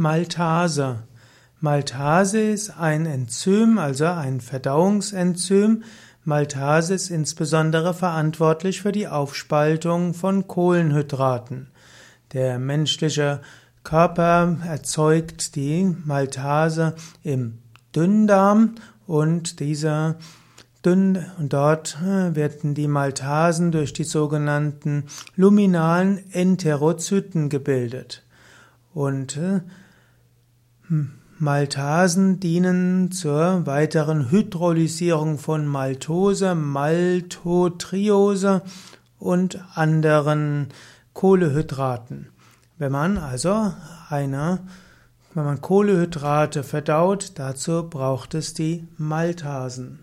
Maltase. Maltase ist ein Enzym, also ein Verdauungsenzym. Maltase ist insbesondere verantwortlich für die Aufspaltung von Kohlenhydraten. Der menschliche Körper erzeugt die Maltase im Dünndarm und dieser dünn und dort äh, werden die Maltasen durch die sogenannten luminalen Enterozyten gebildet. Und äh, Maltasen dienen zur weiteren Hydrolysierung von Maltose, Maltotriose und anderen Kohlehydraten. Wenn man also eine, wenn man Kohlehydrate verdaut, dazu braucht es die Maltasen.